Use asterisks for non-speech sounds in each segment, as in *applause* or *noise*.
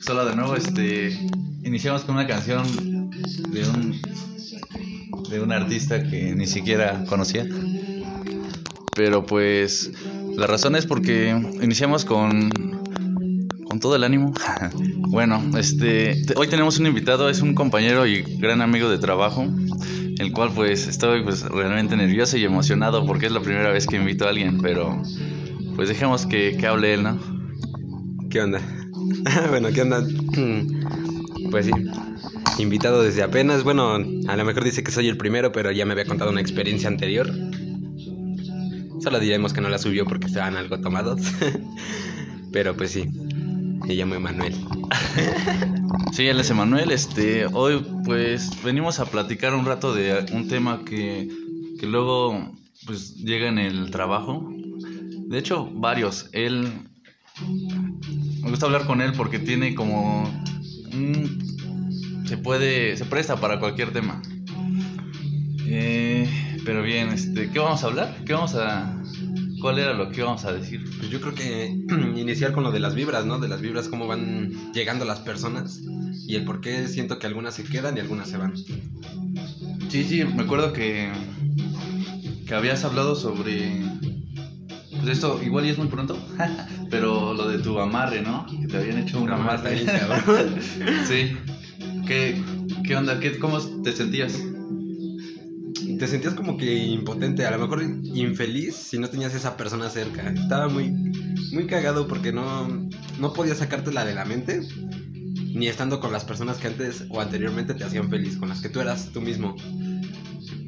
Solo de nuevo, este, iniciamos con una canción de un de un artista que ni siquiera conocía. Pero pues la razón es porque iniciamos con con todo el ánimo. *laughs* bueno, este hoy tenemos un invitado, es un compañero y gran amigo de trabajo, el cual pues estoy pues realmente nervioso y emocionado porque es la primera vez que invito a alguien, pero pues dejemos que, que hable él, ¿no? ¿Qué onda? *laughs* bueno, ¿qué onda? *clears throat* Pues sí, invitado desde apenas. Bueno, a lo mejor dice que soy el primero, pero ya me había contado una experiencia anterior. Solo diremos que no la subió porque estaban algo tomados. *laughs* pero pues sí, me llamo Emanuel. *laughs* sí, él es Emanuel. Este, hoy pues venimos a platicar un rato de un tema que, que luego pues llega en el trabajo. De hecho, varios. Él me gusta hablar con él porque tiene como se puede se presta para cualquier tema eh, pero bien este qué vamos a hablar qué vamos a cuál era lo que íbamos a decir pues yo creo que *clears throat* iniciar con lo de las vibras no de las vibras cómo van llegando las personas y el por qué siento que algunas se quedan y algunas se van sí sí me acuerdo que que habías hablado sobre pues esto igual y es muy pronto, *laughs* pero lo de tu amarre, ¿no? Que te habían hecho un amarre. *laughs* sí. ¿Qué, qué onda? ¿Qué, ¿Cómo te sentías? Te sentías como que impotente, a lo mejor infeliz si no tenías esa persona cerca. Estaba muy, muy cagado porque no, no podías sacártela de la mente, ni estando con las personas que antes o anteriormente te hacían feliz, con las que tú eras tú mismo.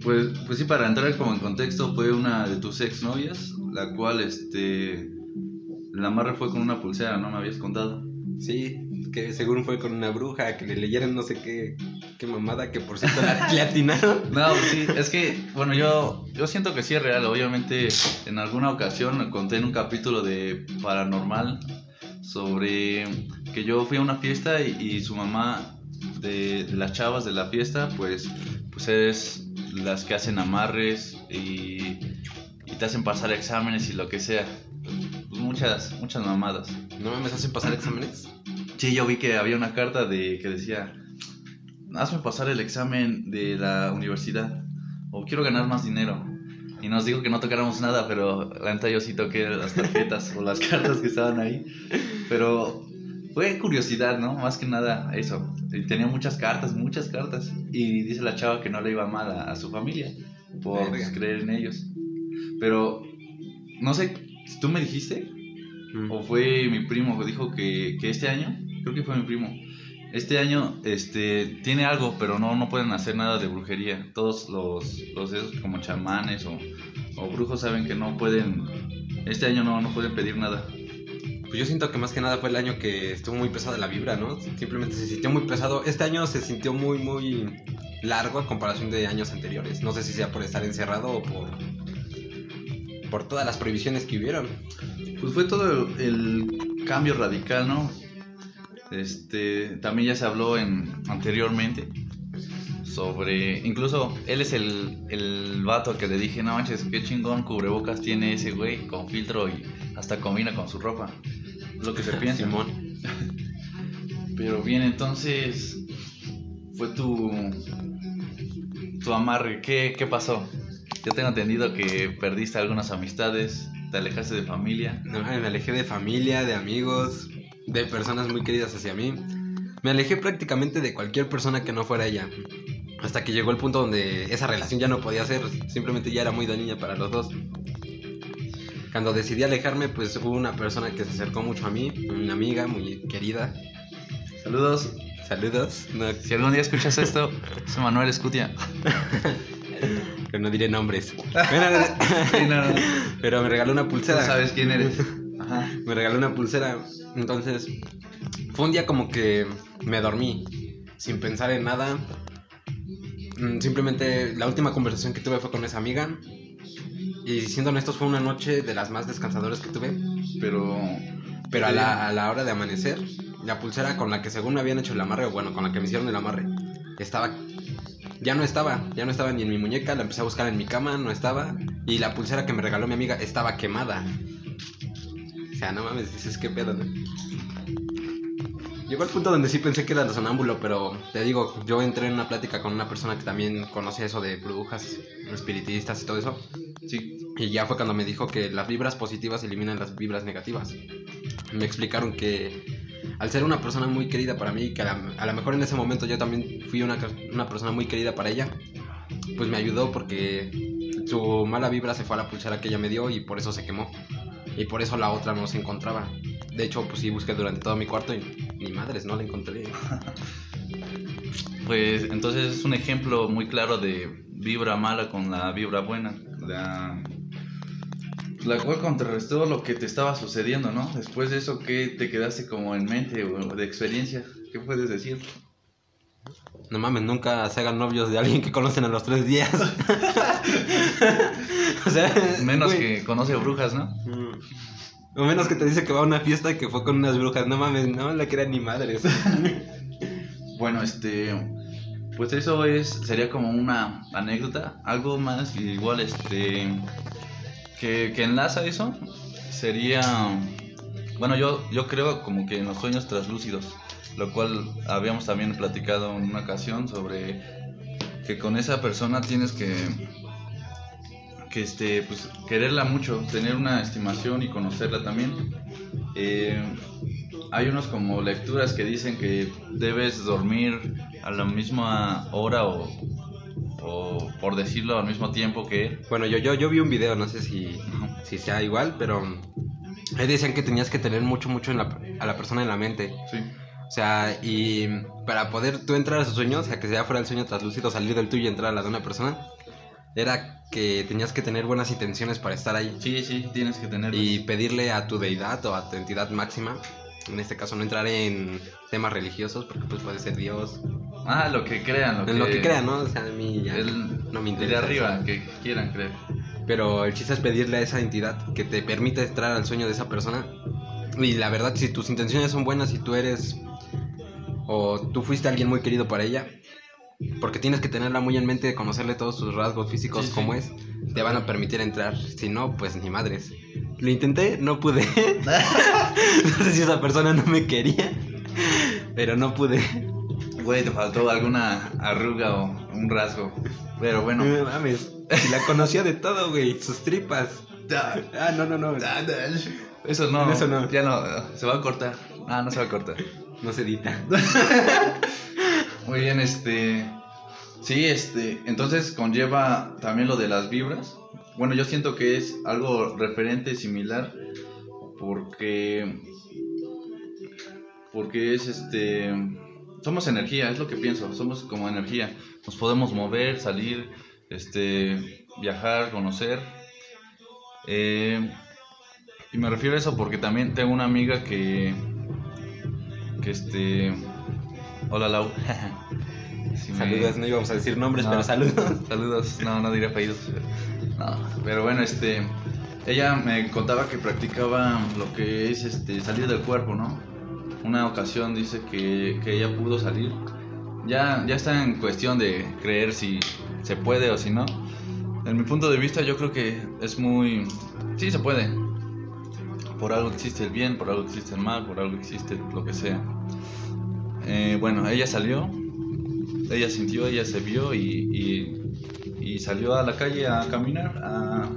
Pues, pues sí, para entrar como en contexto, fue una de tus exnovias, la cual, este, la amarre fue con una pulsera, ¿no? Me habías contado. Sí, que según fue con una bruja, que le leyeron no sé qué, qué mamada, que por cierto *laughs* le atinaron. No, sí, es que, bueno, yo, yo siento que sí es real. Obviamente, en alguna ocasión conté en un capítulo de Paranormal sobre que yo fui a una fiesta y, su mamá de, de, las chavas de la fiesta, pues, pues es las que hacen amarres y, y te hacen pasar exámenes y lo que sea. Pues muchas, muchas mamadas. ¿No me hacen pasar exámenes? Sí, yo vi que había una carta de que decía, hazme pasar el examen de la universidad o quiero ganar más dinero. Y nos dijo que no tocáramos nada, pero la neta yo sí toqué las tarjetas o las cartas que estaban ahí. Pero fue curiosidad, ¿no? Más que nada eso. Tenía muchas cartas, muchas cartas. Y dice la chava que no le iba mal a, su familia por creer en ellos. Pero, no sé, ¿tú me dijiste? Mm. ¿O fue mi primo que dijo que, que, este año? Creo que fue mi primo. Este año este, tiene algo, pero no, no pueden hacer nada de brujería. Todos los, los esos como chamanes o, o brujos saben que no pueden... Este año no, no pueden pedir nada. Pues yo siento que más que nada fue el año que estuvo muy pesada la vibra, ¿no? Simplemente se sintió muy pesado. Este año se sintió muy, muy largo a comparación de años anteriores. No sé si sea por estar encerrado o por, por todas las prohibiciones que hubieron. Pues fue todo el, cambio radical, ¿no? Este, también ya se habló en, anteriormente sobre, incluso él es el, el vato que le dije, no manches, qué chingón cubrebocas tiene ese güey con filtro y hasta combina con su ropa lo que se *laughs* piensa. Simón. *laughs* Pero bien, entonces fue tu tu amarre. ¿Qué, ¿Qué pasó? Yo tengo entendido que perdiste algunas amistades, te alejaste de familia. No, me alejé de familia, de amigos, de personas muy queridas hacia mí. Me alejé prácticamente de cualquier persona que no fuera ella. Hasta que llegó el punto donde esa relación ya no podía ser, simplemente ya era muy dañina para los dos. Cuando decidí alejarme, pues hubo una persona que se acercó mucho a mí, una amiga muy querida. Saludos. Saludos. si algún día escuchas esto, soy Manuel Escutia. *laughs* Pero no diré nombres. *laughs* *laughs* Pero me regaló una pulsera. sabes quién eres. Me regaló una pulsera. Entonces, fue un día como que me dormí, sin pensar en nada. Mm, simplemente la última conversación que tuve fue con esa amiga y siendo honestos, fue una noche de las más descansadoras que tuve. Pero. Pero a la, a la hora de amanecer, la pulsera con la que según me habían hecho el amarre, o bueno, con la que me hicieron el amarre, estaba ya no estaba, ya no estaba ni en mi muñeca, la empecé a buscar en mi cama, no estaba, y la pulsera que me regaló mi amiga estaba quemada. Sea, no mames, dices qué pedo, ¿no? Llegó al punto donde sí pensé que era el sonámbulo, pero te digo, yo entré en una plática con una persona que también conoce eso de brujas, espiritistas y todo eso. Sí. Y ya fue cuando me dijo que las vibras positivas eliminan las vibras negativas. Me explicaron que al ser una persona muy querida para mí, que a lo mejor en ese momento yo también fui una, una persona muy querida para ella, pues me ayudó porque su mala vibra se fue a la pulsera que ella me dio y por eso se quemó. Y por eso la otra no se encontraba. De hecho, pues sí busqué durante todo mi cuarto y ni madres, no la encontré. Pues entonces es un ejemplo muy claro de vibra mala con la vibra buena. La, la cual contrarrestó lo que te estaba sucediendo, ¿no? Después de eso, ¿qué te quedaste como en mente o de experiencia? ¿Qué puedes decir? No mames, nunca se hagan novios de alguien que conocen a los tres días. *laughs* o sea, Menos güey. que conoce brujas, ¿no? O menos que te dice que va a una fiesta y que fue con unas brujas. No mames, no la crean ni madres. *laughs* Bueno, este, pues eso es, sería como una anécdota, algo más igual, este, que, que enlaza eso, sería, bueno, yo, yo creo como que en los sueños traslúcidos, lo cual habíamos también platicado en una ocasión sobre que con esa persona tienes que, que este, pues quererla mucho, tener una estimación y conocerla también. Eh, hay unos como lecturas que dicen que debes dormir a la misma hora o, o por decirlo al mismo tiempo que él. bueno, yo, yo, yo vi un video, no sé si, si sea igual, pero ahí decían que tenías que tener mucho, mucho en la, a la persona en la mente. Sí. O sea, y para poder tú entrar a su sueño, o sea, que ya fuera el sueño traslúcido, salir del tuyo y entrar a la de una persona, era que tenías que tener buenas intenciones para estar ahí. Sí, sí, tienes que tener. y pedirle a tu deidad o a tu entidad máxima, en este caso no entrar en temas religiosos, porque pues puede ser Dios, Ah, lo que crean, lo en que, lo que crean, ¿no? O sea, a mí ya el- no me el de interesa. arriba, eso. que quieran creer. Pero el chiste es pedirle a esa entidad que te permita entrar al sueño de esa persona. Y la verdad, si tus intenciones son buenas, si tú eres o tú fuiste alguien muy querido para ella, porque tienes que tenerla muy en mente, conocerle todos sus rasgos físicos Sí, sí. como es, te van a permitir entrar. Si no, pues ni madres. Lo intenté, no pude. *laughs* no sé si esa persona no me quería, pero no pude. Güey, te faltó alguna arruga o un rasgo. Pero bueno. No mames. La conocía de todo, güey, sus tripas. Ah, no, no, no. Eso no, Eso no. ya no, se va a cortar. Ah, no se va a cortar. No se edita. *laughs* Muy bien, este. Sí, este. Entonces conlleva también lo de las vibras. Bueno, yo siento que es algo referente similar. Porque. Porque es este. Somos energía, es lo que pienso. Somos como energía. Nos podemos mover, salir, este. Viajar, conocer. Eh, y me refiero a eso porque también tengo una amiga que. Que este. Hola Lau. *laughs* Si me- Saludos, no íbamos a decir nombres, No. pero saludos. *laughs* Saludos, no, no diré apellidos. No, pero bueno, este. Ella me contaba que practicaba lo que es este salir del cuerpo, ¿no? Una ocasión dice que, que ella pudo salir. Ya, ya está en cuestión de creer si se puede o si no. En mi punto de vista, yo creo que es muy. Sí, se puede. Por algo existe el bien, por algo existe el mal, por algo existe lo que sea. Eh, bueno, ella salió, ella sintió, ella se vio y, y, y salió a la calle a caminar, a,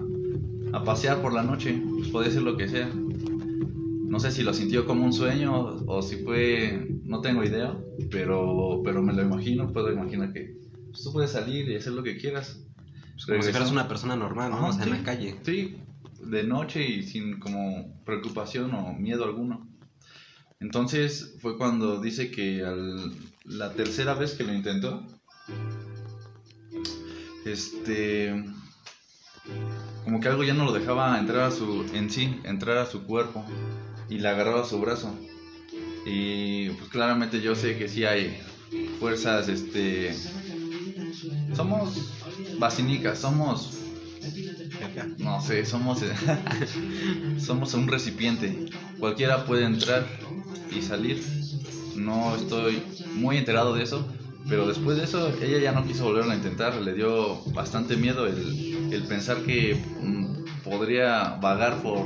a pasear por la noche, pues podía ser lo que sea. No sé si lo sintió como un sueño o, o si fue, no tengo idea, pero, pero me lo imagino, puedo imaginar que pues, tú puedes salir y hacer lo que quieras. Pues como si fueras una persona normal, ¿no? Ajá, o sea, sí. en la calle. Sí, de noche y sin como preocupación o miedo alguno. Entonces fue cuando dice que al, la tercera vez que lo intentó, este, como que algo ya no lo dejaba entrar a su, en sí, entrar a su cuerpo y le agarraba su brazo. Y pues claramente yo sé que sí hay fuerzas, este, somos basinicas, somos no sé, somos *laughs* somos un recipiente. Cualquiera puede entrar y salir. No estoy muy enterado de eso, Pero después de eso, ella ya no quiso volverlo a intentar. Le dio bastante miedo el, el pensar que mm, podría vagar por,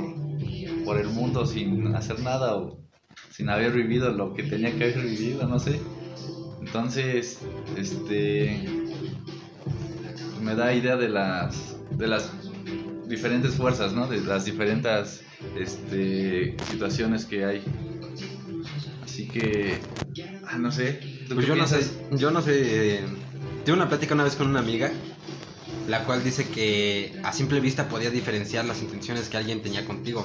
por el mundo sin hacer nada o sin haber vivido lo que tenía que haber vivido, no sé. Entonces, este me da idea de las de las diferentes fuerzas, ¿no? De las diferentes este, situaciones que hay. Así que, ah, no sé. ¿tú Pues yo no sé, yo no sé. Tuve una plática una vez con una amiga, la cual dice que a simple vista podía diferenciar las intenciones que alguien tenía contigo.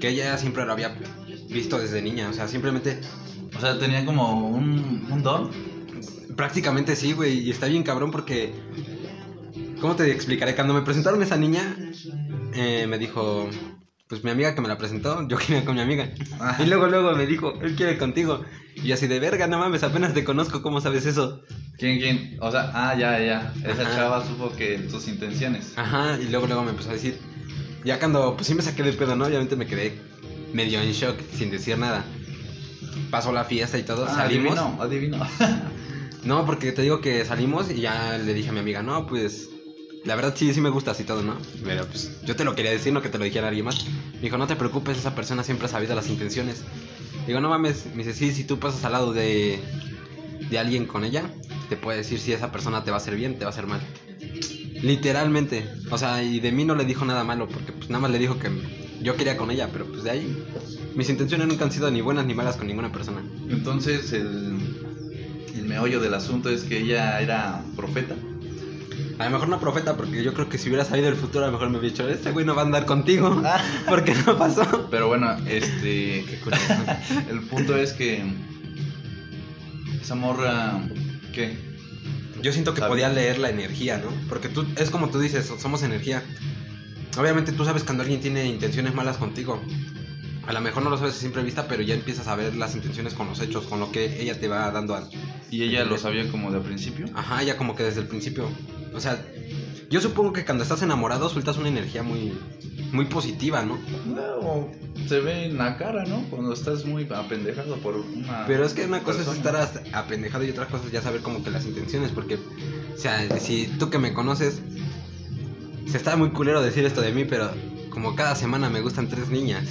Que ella siempre lo había visto desde niña, o sea, simplemente, O sea, tenía como un, un don. prácticamente sí, güey, y está bien cabrón porque. ¿Cómo te explicaré? Cuando me presentaron esa niña, eh, me dijo. Pues mi amiga que me la presentó, yo quería con mi amiga. Y luego, luego me dijo, él quiere contigo. Y así de verga, no mames, apenas te conozco, ¿cómo sabes eso? ¿Quién, quién? O sea, ah, ya, ya. Esa Ajá. chava supo que tus intenciones. Ajá, y luego luego me empezó a decir, ya cuando, pues sí me saqué de pedo, ¿no? Obviamente me quedé medio en shock, sin decir nada. Pasó la fiesta y todo, Ah, salimos. Adivino, adivino. *laughs* No, porque te digo que salimos y ya le dije a mi amiga, no, pues, la verdad sí, sí me gustas y todo, ¿no? Pero pues yo te lo quería decir, no que te lo dijera alguien más. Me dijo, no te preocupes, esa persona siempre ha sabido las intenciones. Digo, no mames, me dice, sí, si tú pasas al lado de, de alguien con ella, te puede decir si esa persona te va a hacer bien, te va a hacer mal. Literalmente. O sea, y de mí no le dijo nada malo, porque pues nada más le dijo que yo quería con ella, pero pues de ahí mis intenciones nunca han sido ni buenas ni malas con ninguna persona. Entonces, el, el meollo del asunto es que ella era profeta. A lo mejor no profeta, porque yo creo que si hubiera sabido el futuro, a lo mejor me hubiera dicho, este güey no va a andar contigo, *laughs* *laughs* porque no pasó. Pero bueno, este. *laughs* Qué curioso. el punto es que. Esa morra. ¿Qué? Yo siento que Sabe. podía leer la energía, ¿no? Porque tú, es como tú dices, somos energía. Obviamente tú sabes cuando alguien tiene intenciones malas contigo. A lo mejor no lo sabes a simple vista, pero ya empiezas a ver las intenciones con los hechos, con lo que ella te va dando a... ¿Y ella lo sabía como de principio? Ajá, ya como que desde el principio. O sea, yo supongo que cuando estás enamorado sueltas una energía muy, muy positiva, ¿no? No, se ve en la cara, ¿no? Cuando estás muy apendejado por una. Pero es que una cosa es estar apendejado y otra cosa es ya saber como que las intenciones, porque, o sea, si tú que me conoces, se está muy culero decir esto de mí, pero como cada semana me gustan tres niñas.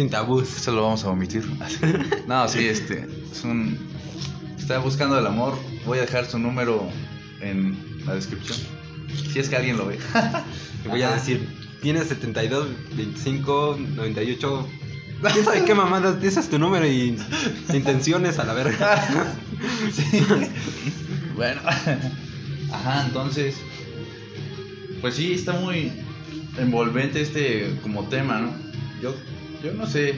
Sin tabús. *laughs* Esto lo vamos a omitir. *laughs* no, sí, este. Es un. Está buscando el amor. Voy a dejar su número en la descripción. Si es que alguien lo ve. Te *laughs* voy a decir, tienes 72, 25, 98. ¿Quién sabe qué mamadas? Ese es tu número y intenciones a la verga. Sí. Bueno. Ajá, entonces. Pues sí, está muy envolvente este como tema, ¿no? Yo, yo no sé.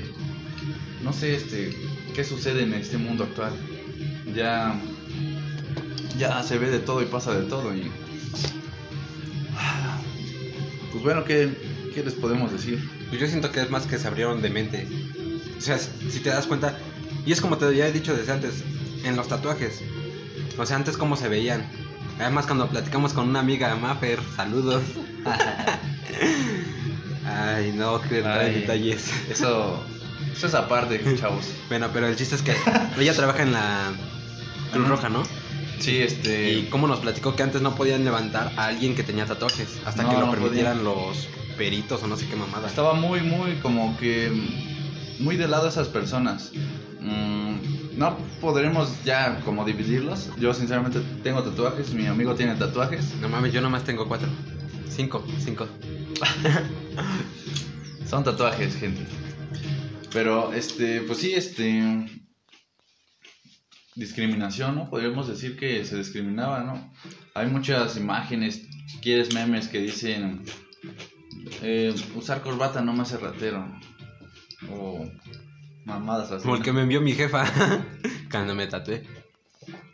No sé este qué sucede en este mundo actual. Ya. Ya se ve de todo y pasa de todo y. *sighs* Pues bueno, ¿qué, qué les podemos decir? Pues yo siento que es más que se abrieron de mente. O sea, si te das cuenta, y es como te había dicho desde antes, en los tatuajes. O sea, antes cómo se veían. Además, cuando platicamos con una amiga, Maffer, saludos. *laughs* *laughs* Ay, no, que Ay. detalles. Eso. Eso es aparte, chavos. *laughs* Bueno, pero el chiste es que ella trabaja en la Cruz. Roja, ¿no? Sí, este. Y cómo nos platicó que antes no podían levantar a alguien que tenía tatuajes hasta No, que lo no permitieran los peritos o no sé qué mamada. Estaba muy, muy como que muy de lado esas personas. Mm, no podremos ya como dividirlos. Yo sinceramente tengo tatuajes, mi amigo tiene tatuajes. No mames, yo nomás tengo cuatro. Cinco, cinco. *laughs* Son tatuajes, gente. Pero este, pues sí, este discriminación, ¿no? Podríamos decir que se discriminaba, ¿no? Hay muchas imágenes, si quieres memes que dicen eh, usar corbata no me hace ratero. O mamadas así. Como el que me envió mi jefa *laughs* cuando me tatué.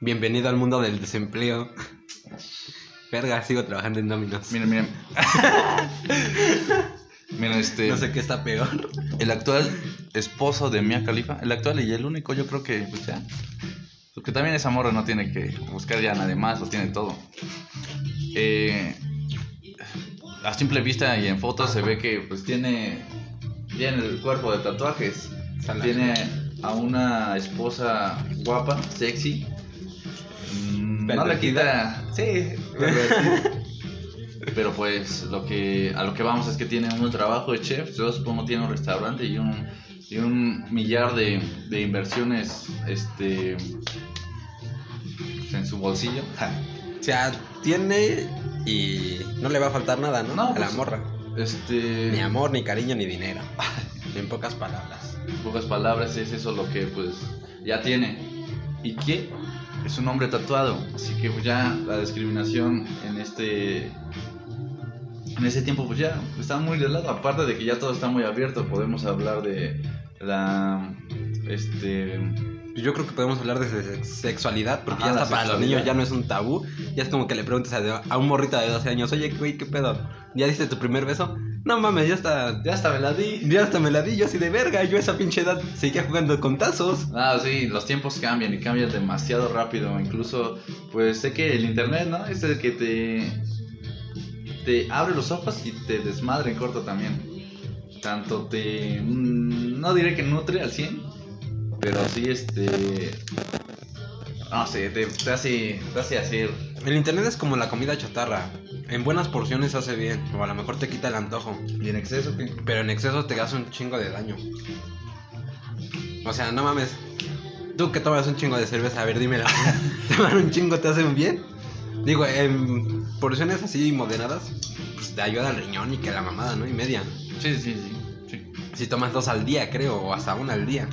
Bienvenido al mundo del desempleo. Verga, sigo trabajando en Dominos. Miren, miren. *laughs* miren, este. No sé qué está peor. El actual esposo de Mia Khalifa, el actual y el único, yo creo que, pues ya. Porque también esa morra no tiene que buscar ya a nadie más, lo tiene todo. Eh, a simple vista y en fotos se ve que, pues tiene. Tiene el cuerpo de tatuajes. Tiene a una esposa guapa, sexy. mm, No le quita. Sí. *laughs* Pero pues lo que a lo que vamos es que tiene un trabajo de chef, yo supongo tiene un restaurante y un, y un millar de, de inversiones este en su bolsillo. O sea, tiene y no le va a faltar nada, ¿no? No, a la pues- morra. Este Ni amor, ni cariño, ni dinero. *laughs* en pocas palabras. en pocas palabras es eso lo que pues ya tiene. ¿Y qué? Es un hombre tatuado, así que ya la discriminación en este en ese tiempo pues ya está muy de lado, aparte de que ya todo está muy abierto, podemos hablar de la este Yo creo que podemos hablar de se- sexualidad, porque Ajá, ya hasta para los niños ya no es un tabú. Ya es como que le preguntas a, a un morrito de 12 años, oye, güey, ¿qué pedo? ¿Ya diste tu primer beso? No mames, ya está. ya hasta me la di. Ya hasta me la di, yo así de verga. Yo a esa pinche edad seguía jugando con tazos. Ah, sí, los tiempos cambian y cambian demasiado rápido. Incluso, pues sé que el internet, ¿no? Es el que te, te abre los ojos y te desmadra en corto también. Tanto te. mm, No diré que nutre al 100, pero sí, este. No sé, te, te hace, te hace hacer. El internet es como la comida chatarra. En buenas porciones hace bien, o a lo mejor te quita el antojo. ¿Y en exceso qué? Pero en exceso te hace un chingo de daño. O sea, no mames. Tú que tomas un chingo de cerveza, a ver, dímelo. *laughs* ¿Tomar un chingo te hace un bien? Digo, en porciones así moderadas, pues te ayuda al riñón y que la mamada, ¿no? Y media. Sí, sí, sí. sí. Si tomas dos al día, creo, o hasta una al día.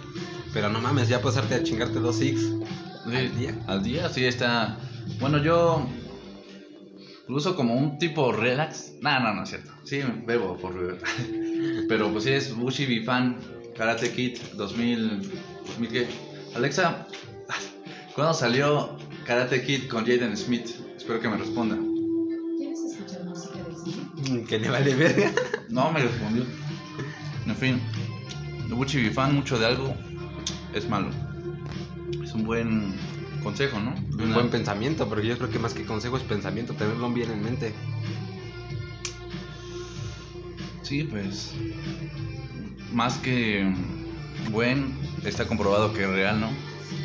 Pero no mames, ya pasarte a chingarte dos six. Sí, ¿Al día? Al día, sí está. Bueno, yo lo uso como un tipo relax. No, no, no es cierto. Sí, bebo por beber. *laughs* Pero pues sí es Bushi Bifan Karate Kid 2000. 2000 ¿qué? Alexa, ¿cuándo salió Karate Kid con Jaden Smith? Espero que me responda. ¿Quieres escuchar música de cine? Mm, Que le vale verga. No me respondió. En fin, Bushi Bifan, mucho de algo es malo. Es un buen consejo, ¿no? De Un una- buen pensamiento, porque yo creo que más que consejo es pensamiento, tenerlo bien en mente. Sí, pues. Más que buen, está comprobado que es real, ¿no?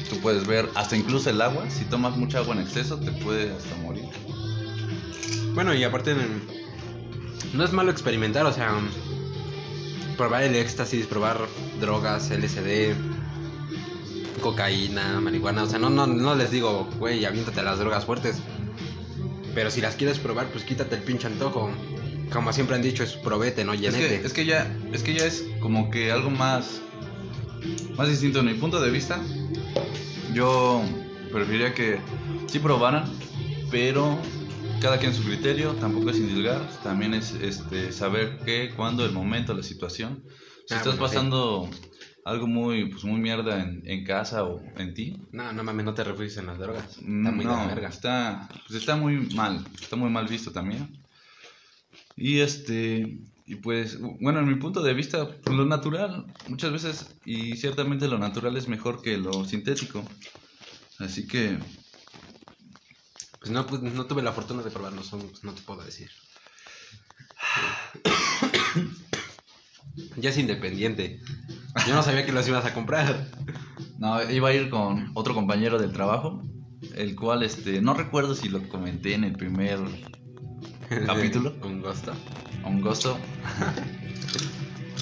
Tú puedes ver hasta incluso el agua. Si tomas mucha agua en exceso, te puede hasta morir. Bueno, y aparte, no es malo experimentar, o sea, probar el éxtasis, probar drogas, LSD, cocaína, marihuana, o sea, no, no, no les digo, güey, aviéntate las drogas fuertes. Pero si las quieres probar, pues quítate el pinche antojo. Como siempre han dicho, es probete, no Es que, es que ya, es que ya es como que algo más, más distinto. En mi punto de vista, yo preferiría que sí probaran, pero cada quien su criterio. Tampoco es indilgar, también es este saber qué, cuándo, el momento, la situación. Si Ah, estás bueno, sí. Algo muy, pues muy mierda en, en casa o en ti, No, no mames, no te refugies en las drogas. Está Mm, muy de la verga. Está, pues está muy mal, está muy mal visto también. Y este, y pues, bueno, en mi punto de vista, pues, lo natural, muchas veces, y ciertamente lo natural es mejor que lo sintético. Así que, Pues no, pues no tuve la fortuna de probar los hongos, no te puedo decir. ya es independiente. Yo no sabía que los ibas a comprar. no, iba a ir con otro compañero del trabajo, el cual, este, no recuerdo si lo comenté en el primer *laughs* ¿Capítulo? Un gusto. un gusto.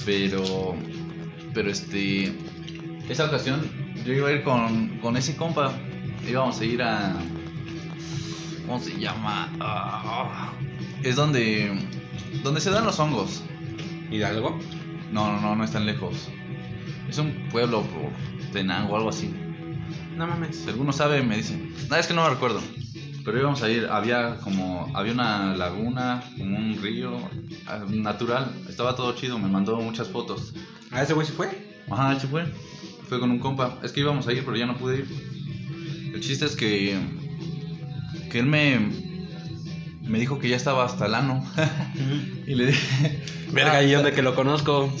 pero, pero este, esa ocasión yo iba a ir con, con ese compa. Íbamos a ir a, ¿cómo se llama? Ah, es donde, donde se dan los hongos. ¿Hidalgo? No, no, no, no es tan lejos. Es un pueblo por Tenango o algo así. No mames. Si alguno sabe, me dice. No, es que no me recuerdo. Pero íbamos a ir, había como, había una laguna, como un río ah, natural. Estaba todo chido, me mandó muchas fotos. ¿A ese güey se fue? Ajá, sí fue. Fue con un compa. Es que íbamos a ir, pero ya no pude ir. El chiste es que, que él me, me dijo que ya estaba hasta el ano. *laughs* y le dije, Verga, "Ah, y donde que lo conozco. *laughs*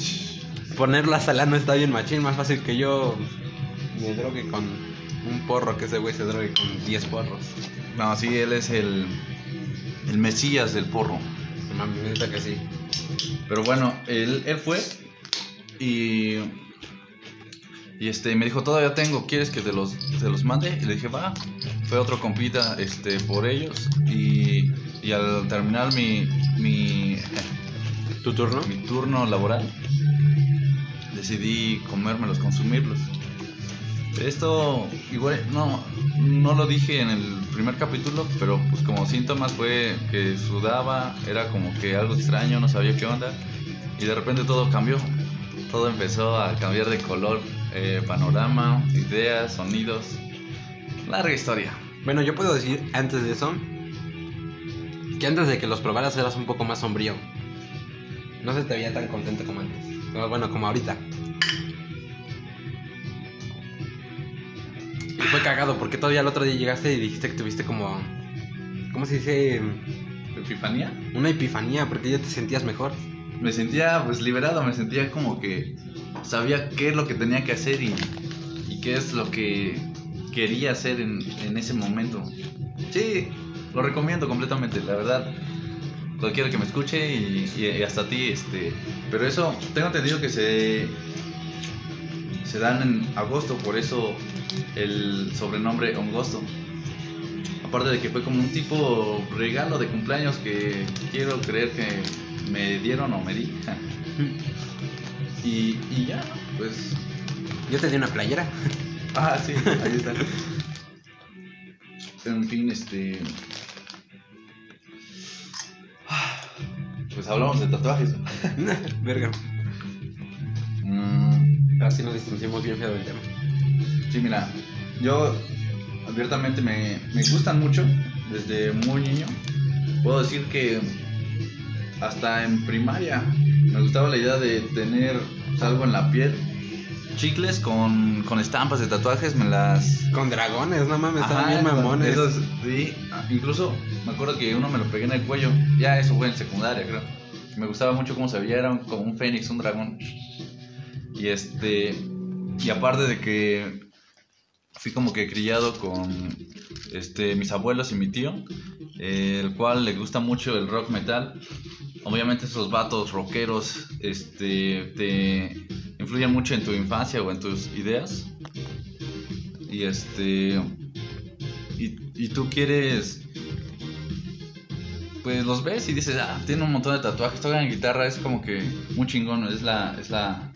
Ponerla salano está bien machín, más fácil que yo me drogue con un porro, que ese güey se drogue con 10 porros. No, sí, él es el, el mesías del porro. No mames, neta que sí. Pero bueno, él, él fue y, Y este, me dijo, todavía tengo, ¿quieres que te los, te los mande? Y le dije, va. Fue otro compita este, por ellos. Y, y al terminar mi, mi, ¿Tu turno? mi turno laboral, decidí comérmelos, consumirlos. Esto, igual, no, no lo dije en el primer capítulo, pero pues como síntomas fue que sudaba, era como que algo extraño, no sabía qué onda. Y de repente todo cambió. Todo empezó a cambiar de color, eh, panorama, ideas, sonidos. Larga historia. Bueno, yo puedo decir antes de eso que antes de que los probaras eras un poco más sombrío. No se te veía tan contento como antes. Pero bueno, como ahorita. Y fue cagado porque todavía el otro día llegaste y dijiste que tuviste como. ¿Cómo se dice? Epifanía. Una epifanía porque ya te sentías mejor. Me sentía pues liberado, me sentía como que sabía qué es lo que tenía que hacer y, y qué es lo que quería hacer en, en ese momento. Sí, lo recomiendo completamente, la verdad. Cualquiera que me escuche y, y- hasta a ti, este. Pero eso, tengo entendido que se. Se dan en agosto, por eso el sobrenombre Hongosto. Aparte de que fue como un tipo regalo de cumpleaños que quiero creer que me dieron o me di. *laughs* y, y ya, pues. Yo te di una playera. Ah, sí, ahí está. *laughs* En fin, este. Pues hablamos de tatuajes. *laughs* Verga. Mm, Así nos distinguimos bien feo del tema. sí, mira, yo abiertamente me, me gustan mucho desde muy niño. Puedo decir que hasta en primaria me gustaba la idea de tener algo en la piel. Chicles con, con estampas de tatuajes me las, Con dragones, no mames, estaban Ajá, bien mamones. esos, sí, incluso me acuerdo que uno me lo pegué en el cuello. Ya eso fue en secundaria, creo. Me gustaba mucho cómo se veía, era un- como un fénix, un dragón. Y este. Y aparte de que fui como que criado con este mis abuelos y mi tío, eh, el cual le gusta mucho el rock metal. Obviamente esos vatos rockeros este te influyen mucho en tu infancia o en tus ideas. Y este y, y tú quieres pues los ves y dices, ah, tiene un montón de tatuajes, toca en guitarra, es como que muy chingón, es la, es la,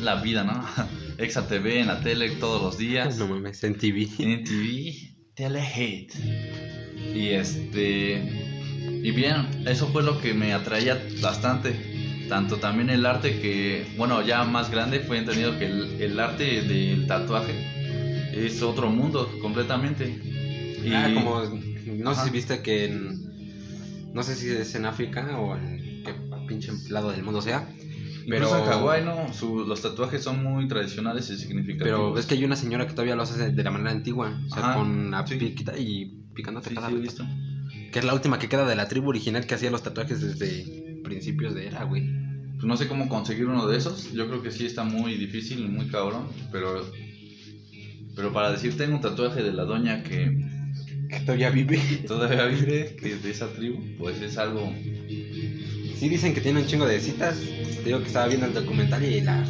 la vida, ¿no? *laughs* Exa TV en la tele todos los días, *laughs* No mames, en TV. en TV, Telehit. Y este, y bien, eso fue lo que me atraía bastante, tanto también el arte que, bueno, ya más grande fue entendido que el, el arte del tatuaje es otro mundo completamente. Y, Ah, como. No sé si viste que en. No sé si es en África o en qué pinche lado del mundo sea. Pero. Incluso en Hawái, ¿no? Su- los tatuajes son muy tradicionales y significativos. Pero ves que hay una señora que todavía lo hace de la manera antigua. O sea, Ajá, con la sí. piquita y picándote Sí, cada sí. Que es la última que queda de la tribu original que hacía los tatuajes desde principios de era, güey. Pues no sé cómo conseguir uno de esos. Yo creo que sí está muy difícil y muy cabrón. Pero. Pero para decir, tengo un tatuaje de la doña que Que todavía vive. *laughs* todavía vive, que es de esa tribu, pues es algo. Sí dicen que tiene un chingo de citas. Te digo que estaba viendo el documental y la...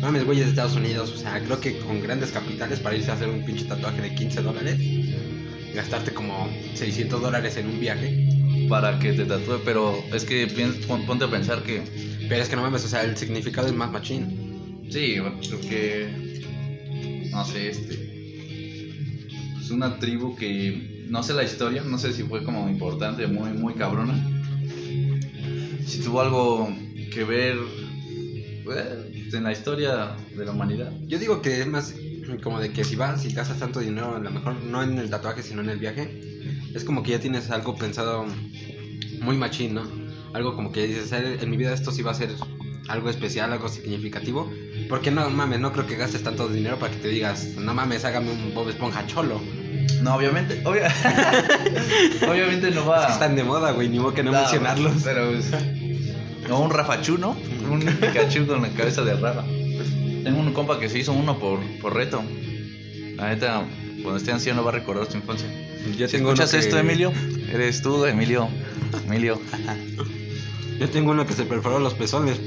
Mames, güeyes de Estados Unidos. O sea, creo que con grandes capitales para irse a hacer un pinche tatuaje de 15 dólares. Gastarte como 600 dólares en un viaje. Para que te tatúe. Pero es que piens- pon- ponte a pensar que. Pero es que no mames, o sea, el significado es más machín. Sí, porque. No sé, este. Es una tribu que. No sé la historia, no sé si fue como importante, muy, muy cabrona. Si tuvo algo que ver. pues, en la historia de la humanidad. Yo digo que es más *laughs* como de que si vas y gastas tanto dinero, a lo mejor no en el tatuaje, sino en el viaje, es como que ya tienes algo pensado muy machín, ¿no? Algo como que dices, "Eh, en mi vida esto sí va a ser algo especial, algo significativo. Porque no mames, no creo que gastes tanto dinero para que te digas, no mames, hágame un Bob Esponja cholo. No, obviamente. obvia- *laughs* obviamente no Es va. que están de moda, güey, ni modo que no, No, mencionarlos. Pero es- O un Rafachu, ¿no? *laughs* Un Pikachu con la cabeza de Rafa. Tengo un compa que se hizo uno por, por reto. La neta, cuando esté anciano va a recordar su infancia. Yo Si tengo escuchas que- esto, Emilio, eres tú, Emilio. Emilio. Yo tengo uno que se perforó los pezones,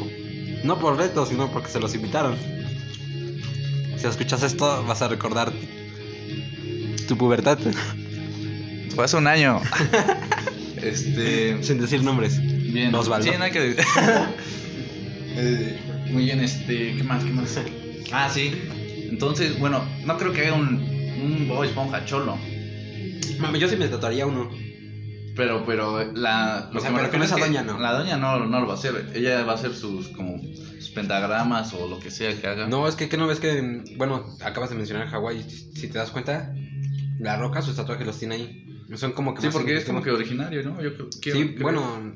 no por reto, sino porque se los invitaron. Si escuchas esto, vas a recordar tu pubertad. Fue hace un año. *laughs* este. Sin decir nombres. Bien. Osvaldo. Sí, no hay que. *laughs* *laughs* Eh, muy bien, este. ¿Qué más? ¿Qué más? Ah, sí. Entonces, bueno, no creo que haya un, un Bob Esponja cholo. Mami, yo sí me tatuaría uno. Pero, pero, la. O sea, que me pero con esa es que doña no. La doña no, no lo va a hacer. Ella va a hacer sus, como, sus pentagramas o lo que sea que haga. No, es que, ¿qué no ves que, bueno, acabas de mencionar Hawái, si te das cuenta, la roca, sus tatuajes los tiene ahí. Son como que Sí, porque es como que originario, ¿no? Yo creo, Sí, creo- bueno,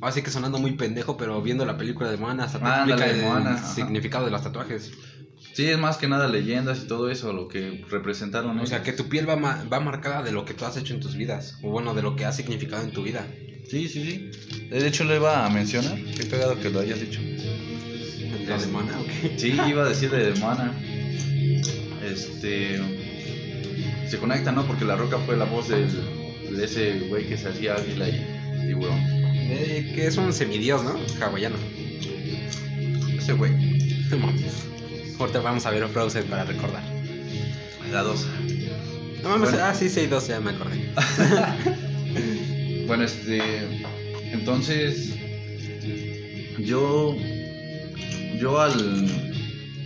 así que sonando muy pendejo, pero viendo la película de Moana, hasta te Ah, el Moana, ajá. significado de los tatuajes. Sí, es más que nada leyendas y todo eso, lo que representaron. O sea, que tu piel va, ma- va marcada de lo que tú has hecho en tus vidas, o bueno, de lo que ha significado en tu vida. Sí, sí, sí. De hecho, lo iba a mencionar. Qué cagado que lo hayas dicho. ¿La de Moana o qué? Sí, iba a decir de Moana. Este. Se conecta, ¿no? Porque La Roca fue la voz del- de ese güey que se hacía águila y tiburón. Eh, que es un semidios, ¿no? Hawaiano. Ese güey. *laughs* Ahorita vamos a ver Frozen para recordar. La dos. No mames, Bueno. ah, sí, sí, dos, ya me acordé. *laughs* Bueno, este. Entonces. Yo. Yo al.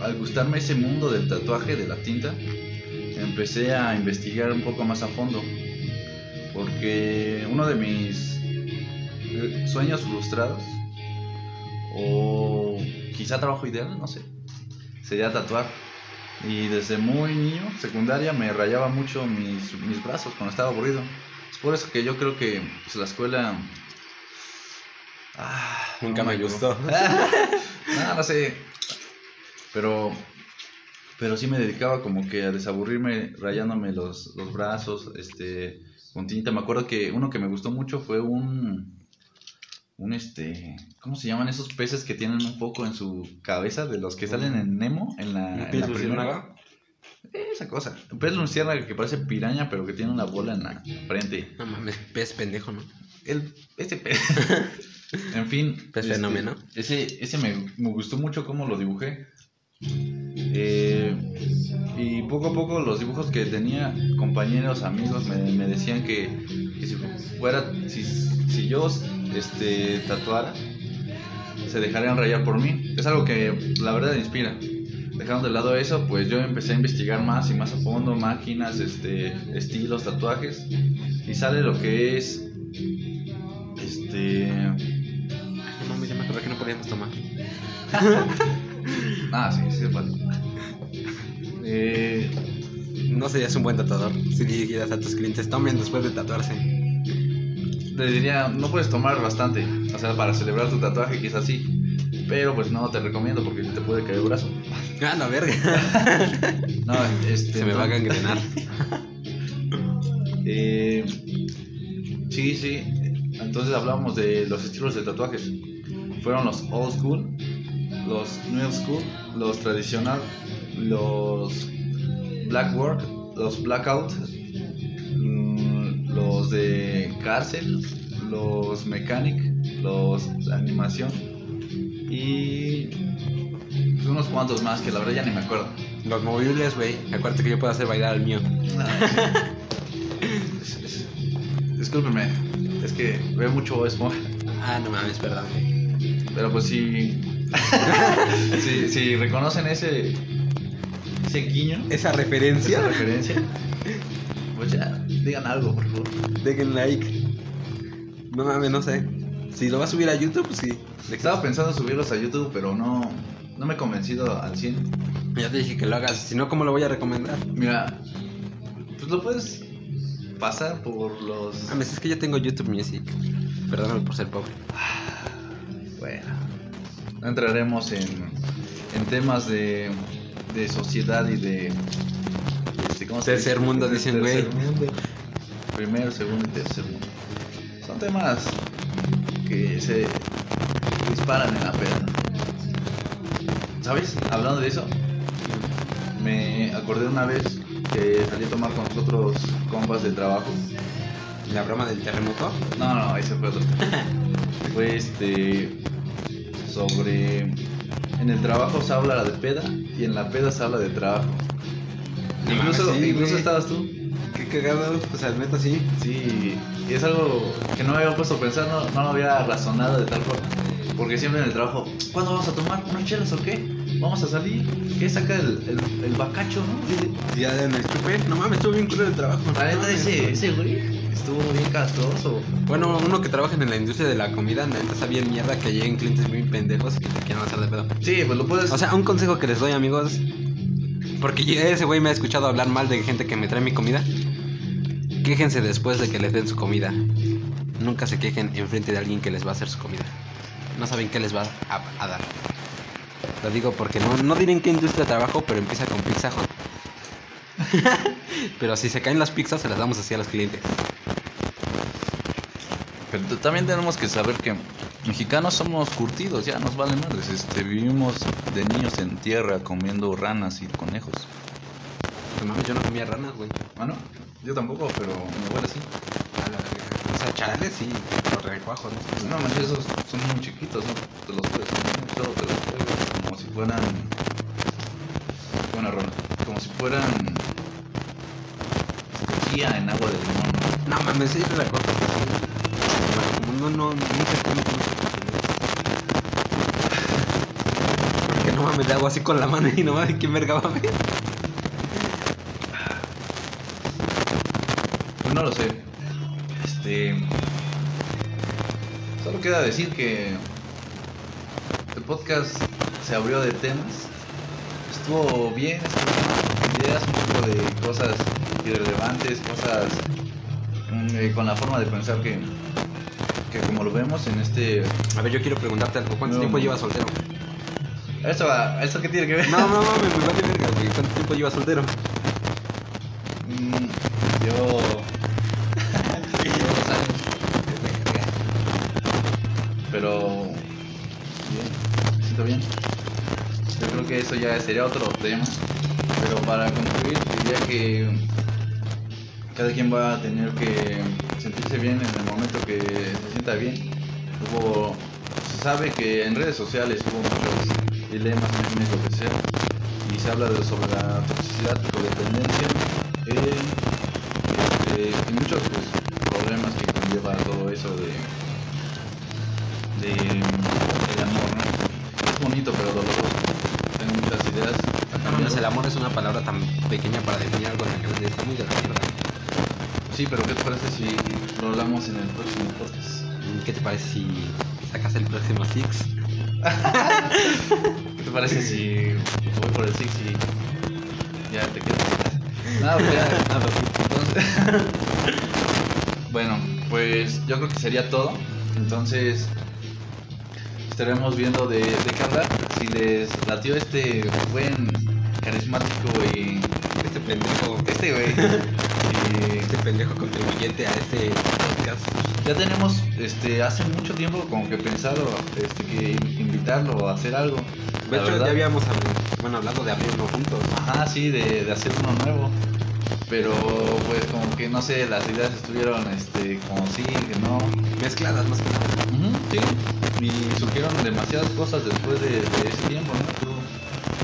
Al gustarme ese mundo del tatuaje, de la tinta, empecé a investigar un poco más a fondo. Porque uno de mis eh, sueños frustrados, o quizá trabajo ideal, no sé, sería tatuar. Y desde muy niño, secundaria, me rayaba mucho mis, mis brazos cuando estaba aburrido. Es por eso que yo creo que pues, la escuela... Ah, Nunca no me gustó. gustó. no, *laughs* no sé. Pero, pero sí me dedicaba como que a desaburrirme rayándome los, los brazos, este, con tinta. Me acuerdo que uno que me gustó mucho fue un, un este, ¿cómo se llaman esos peces que tienen un foco en su cabeza de los que salen en Nemo en la, ¿Un en pez la primera? Esa cosa. Un pez luciérnaga que parece piraña pero que tiene una bola en la frente. No mames, pez pendejo, ¿no? El, ese pez. *laughs* en fin. Pez este, fenómeno. Ese, ese me, me gustó mucho cómo lo dibujé. Y poco a poco los dibujos que tenía compañeros, amigos, me, me decían que, que si fuera, si, si yo este, tatuara, se dejarían rayar por mí. Es algo que la verdad inspira. Dejando de lado eso, pues yo empecé a investigar más y más a fondo, máquinas, este, estilos, tatuajes, y sale lo que es, este, No me acordé que no podíamos tomar. *laughs* ah, sí, sí, vale. Eh, No serías un buen tatuador si dijeras a tus clientes, tomen después de tatuarse. te diría, no puedes tomar bastante, o sea, para celebrar tu tatuaje quizás sí, pero pues no te recomiendo porque te puede caer el brazo. *laughs* Ah, la verga. *laughs* No, este, Se me va a no- gangrenar. *laughs* Eh, sí, sí. Entonces hablábamos de los estilos de tatuajes. Fueron los old school, los new school, los tradicional, los black work, los blackout, mm, los de cárcel, los mechanic, los animación y pues, unos cuantos más que la verdad ya ni me acuerdo. Los movibles, güey. Acuérdate que yo puedo hacer bailar al mío. Es- *laughs* Discúlpeme, es que veo mucho Esponja. Ah, no mames, perdón. Pero pues si, si, si reconocen ese, ese guiño, Esa referencia. esa referencia, pues ya, digan algo, por favor. Dejen like. No mames, no sé. Si lo vas a subir a YouTube, pues sí. Estaba pensando subirlos a YouTube, pero no, no me he convencido al 100. Ya te dije que lo hagas. Si no, ¿cómo lo voy a recomendar? Mira, pues lo puedes pasar por los... Mames, es que ya tengo YouTube Music. Perdóname por ser pobre. Bueno, no entraremos en, en temas de, de sociedad y de... este, ¿cómo se Tercer dice? mundo, De dicen, güey. Primero, segundo y tercer mundo. Son temas que se disparan en la peda. ¿Sabes? Hablando de eso, me acordé una vez que salí a tomar con nosotros compas de trabajo. La broma del terremoto. No, no, ese fue otro. *laughs* fue este. sobre. En el trabajo se habla de peda y en la peda se habla de trabajo. No incluso sí, incluso güey. estabas tú. Qué cagado, o sea, neta sí. Sí, y es algo que no me había puesto a pensar, no, no lo había razonado de tal forma. Porque siempre en el trabajo, ¿cuándo vamos a tomar? ¿Unas chelas o qué? ¿Vamos a salir? ¿Qué saca el, el, el bacacho, no? Ya chupe, no mames, estuvo bien culo el trabajo. La neta, ese, ese güey estuvo bien castroso. Bueno, uno que trabaja en la industria de la comida, neta está bien mierda que lleguen clientes muy pendejos y que te quieran hacer de pedo. Sí, pues lo puedes. O sea, un consejo que les doy, amigos, porque ese güey me ha escuchado hablar mal de gente que me trae mi comida. Quéjense después de que les den su comida. Nunca se quejen enfrente de alguien que les va a hacer su comida. No saben qué les va a, a dar. Lo digo porque no, no diré en qué industria trabajo, pero empieza con Pizza Hut. *laughs* pero si se caen las pizzas, se las damos así a los clientes. Pero también tenemos que saber que mexicanos somos curtidos, ya nos vale madres. Este, vivimos de niños en tierra comiendo ranas y conejos. No mames, yo no comía ranas, güey. Ah, no, yo tampoco, pero mi abuela sí. A la verga. O sea, charales sí, los recuajos, ¿no? No, manches, esos son muy chiquitos, ¿no? Te los puedes comer, todo te los puedes, como si fueran. Buena rola. Como si fueran. Cocía en agua de limón, ¿no? No mames, sí, la cosa. No, no, nunca comí con Porque no mames, le hago así con la mano y no mames, ¿quién verga va a ver? No lo sé. Este. Solo queda decir que. El podcast se abrió de temas. Estuvo bien, estuvo. Ideas, un poco de cosas irrelevantes, cosas. mm, eh, con la forma de pensar que. Que como lo vemos en este. A ver, yo quiero preguntarte algo. ¿Cuánto No. tiempo llevas soltero? ¿Eso, ¿Eso qué tiene que ver? No, no mames, me vale verga, güey. ¿Cuánto tiempo llevas soltero? Mm, yo. *laughs* Dos años. Pero. Bien, me siento bien. Yo creo que eso ya sería otro tema. Pero para concluir, diría que. Cada quien va a tener que sentirse bien en el momento que se sienta bien. Hubo. Se sabe que en redes sociales hubo muchos dilemas, memes, lo que sea. Y se habla de, sobre la toxicidad, codependencia. Eh, Sí, pero ¿qué te parece si lo hablamos en el próximo podcast? ¿Qué te parece si sacas el próximo Six? *laughs* ¿Qué te parece si voy por el Six y ya te quedas? *laughs* No, *laughs* pues ya. Entonces- bueno, pues yo creo que sería todo. Entonces estaremos viendo de, de qué hablar. Si les latió este buen carismático y Este pendejo. este güey. Este pendejo contribuyente a este podcast. ya tenemos este hace mucho tiempo como que pensado este que invitarlo a hacer algo. De hecho, verdad. ya habíamos bueno, hablado de abrir uno juntos. Ajá, sí, de, de hacer uno nuevo. Pero pues como que no sé, las ideas estuvieron este como sí, que no. Mezcladas más que nada. Sí. Y surgieron demasiadas cosas después de, de ese tiempo, ¿no? Tú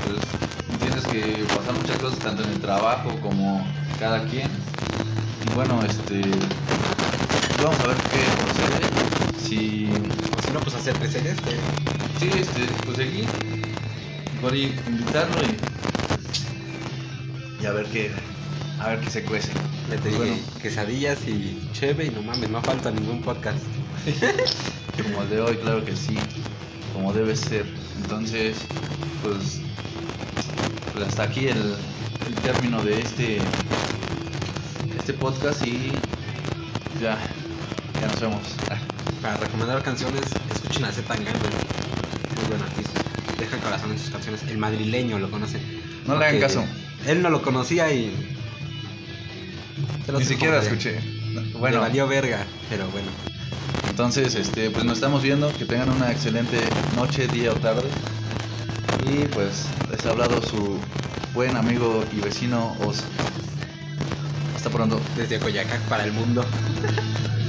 pues tienes que pasar muchas cosas tanto en el trabajo como cada quien. Y bueno, este vamos a ver qué procede. Si O si no, pues hacer crecer este. sí, este, pues igual y invitarlo y, y a ver qué a ver qué se cuece. Ya te Pues bueno. quesadillas y cheve y no mames, no falta ningún podcast. *laughs* Como el de hoy, claro que sí, como debe ser. Entonces, pues, pues hasta aquí el, el término de este este podcast y ya, ya nos vemos. Para recomendar canciones, escuchen a Z Tangana. Muy buen artista. Deja el corazón en sus canciones. El madrileño lo conocen. No le hagan caso, Él no lo conocía y. Ni siquiera escuché. Bueno. Bueno, valió verga, pero bueno. entonces, este, pues nos estamos viendo. Que tengan una excelente noche, día o tarde. Y pues les ha hablado su buen amigo y vecino Os. Hasta pronto. Desde Coyacac para el mundo. *laughs*